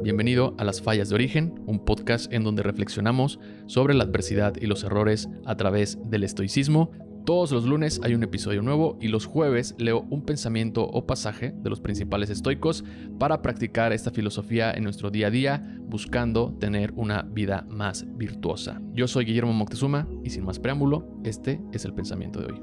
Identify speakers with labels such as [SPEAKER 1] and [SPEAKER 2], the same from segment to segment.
[SPEAKER 1] Bienvenido a Las Fallas de Origen, un podcast en donde reflexionamos sobre la adversidad y los errores a través del estoicismo. Todos los lunes hay un episodio nuevo y los jueves leo un pensamiento o pasaje de los principales estoicos para practicar esta filosofía en nuestro día a día, buscando tener una vida más virtuosa. Yo soy Guillermo Moctezuma y sin más preámbulo, este es el pensamiento de hoy.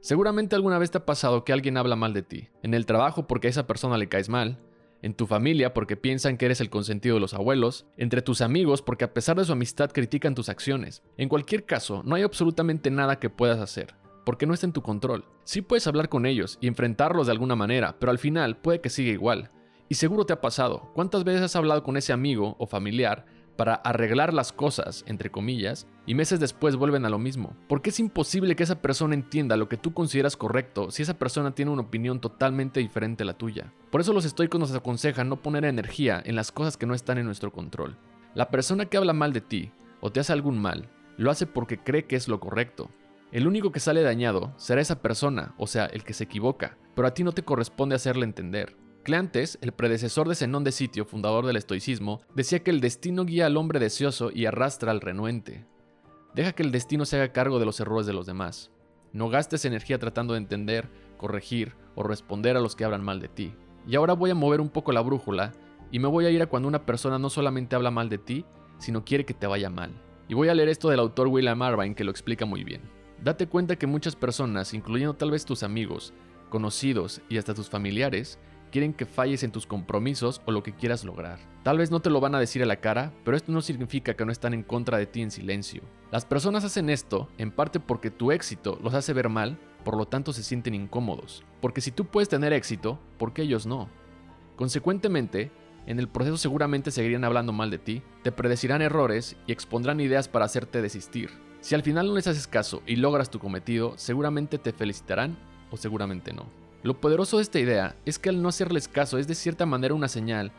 [SPEAKER 1] Seguramente alguna vez te ha pasado que alguien habla mal de ti, en el trabajo porque a esa persona le caes mal, en tu familia porque piensan que eres el consentido de los abuelos, entre tus amigos porque a pesar de su amistad critican tus acciones. En cualquier caso, no hay absolutamente nada que puedas hacer, porque no está en tu control. Sí puedes hablar con ellos y enfrentarlos de alguna manera, pero al final puede que siga igual. Y seguro te ha pasado. ¿Cuántas veces has hablado con ese amigo o familiar para arreglar las cosas, entre comillas, y meses después vuelven a lo mismo. Porque es imposible que esa persona entienda lo que tú consideras correcto si esa persona tiene una opinión totalmente diferente a la tuya. Por eso los estoicos nos aconsejan no poner energía en las cosas que no están en nuestro control. La persona que habla mal de ti o te hace algún mal, lo hace porque cree que es lo correcto. El único que sale dañado será esa persona, o sea, el que se equivoca, pero a ti no te corresponde hacerle entender. Cleantes, el predecesor de Zenón de Sitio, fundador del estoicismo, decía que el destino guía al hombre deseoso y arrastra al renuente. Deja que el destino se haga cargo de los errores de los demás. No gastes energía tratando de entender, corregir o responder a los que hablan mal de ti. Y ahora voy a mover un poco la brújula y me voy a ir a cuando una persona no solamente habla mal de ti, sino quiere que te vaya mal. Y voy a leer esto del autor William Irvine que lo explica muy bien. Date cuenta que muchas personas, incluyendo tal vez tus amigos, conocidos y hasta tus familiares, quieren que falles en tus compromisos o lo que quieras lograr. Tal vez no te lo van a decir a la cara, pero esto no significa que no están en contra de ti en silencio. Las personas hacen esto en parte porque tu éxito los hace ver mal, por lo tanto se sienten incómodos. Porque si tú puedes tener éxito, ¿por qué ellos no? Consecuentemente, en el proceso seguramente seguirían hablando mal de ti, te predecirán errores y expondrán ideas para hacerte desistir. Si al final no les haces caso y logras tu cometido, seguramente te felicitarán o seguramente no. Lo poderoso de esta idea es que al no hacerles caso es de cierta manera una señal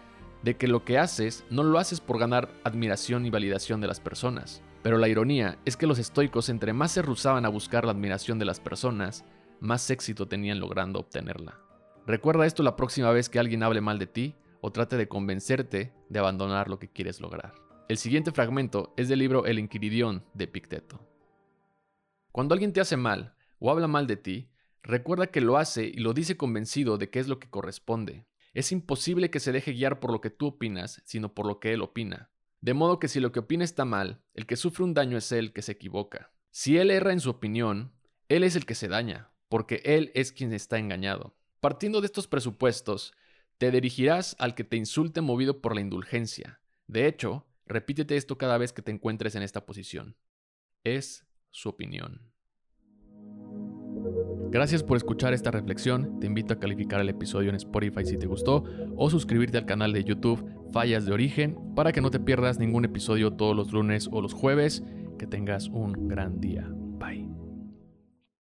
[SPEAKER 1] de que lo que haces no lo haces por ganar admiración y validación de las personas. Pero la ironía es que los estoicos entre más se rusaban a buscar la admiración de las personas, más éxito tenían logrando obtenerla. Recuerda esto la próxima vez que alguien hable mal de ti o trate de convencerte de abandonar lo que quieres lograr. El siguiente fragmento es del libro El Inquiridión de Picteto. Cuando alguien te hace mal o habla mal de ti, Recuerda que lo hace y lo dice convencido de que es lo que corresponde. Es imposible que se deje guiar por lo que tú opinas, sino por lo que él opina. De modo que si lo que opina está mal, el que sufre un daño es él que se equivoca. Si él erra en su opinión, él es el que se daña, porque él es quien está engañado. Partiendo de estos presupuestos, te dirigirás al que te insulte movido por la indulgencia. De hecho, repítete esto cada vez que te encuentres en esta posición. Es su opinión. Gracias por escuchar esta reflexión. Te invito a calificar el episodio en Spotify si te gustó o suscribirte al canal de YouTube Fallas de Origen para que no te pierdas ningún episodio todos los lunes o los jueves. Que tengas un gran día.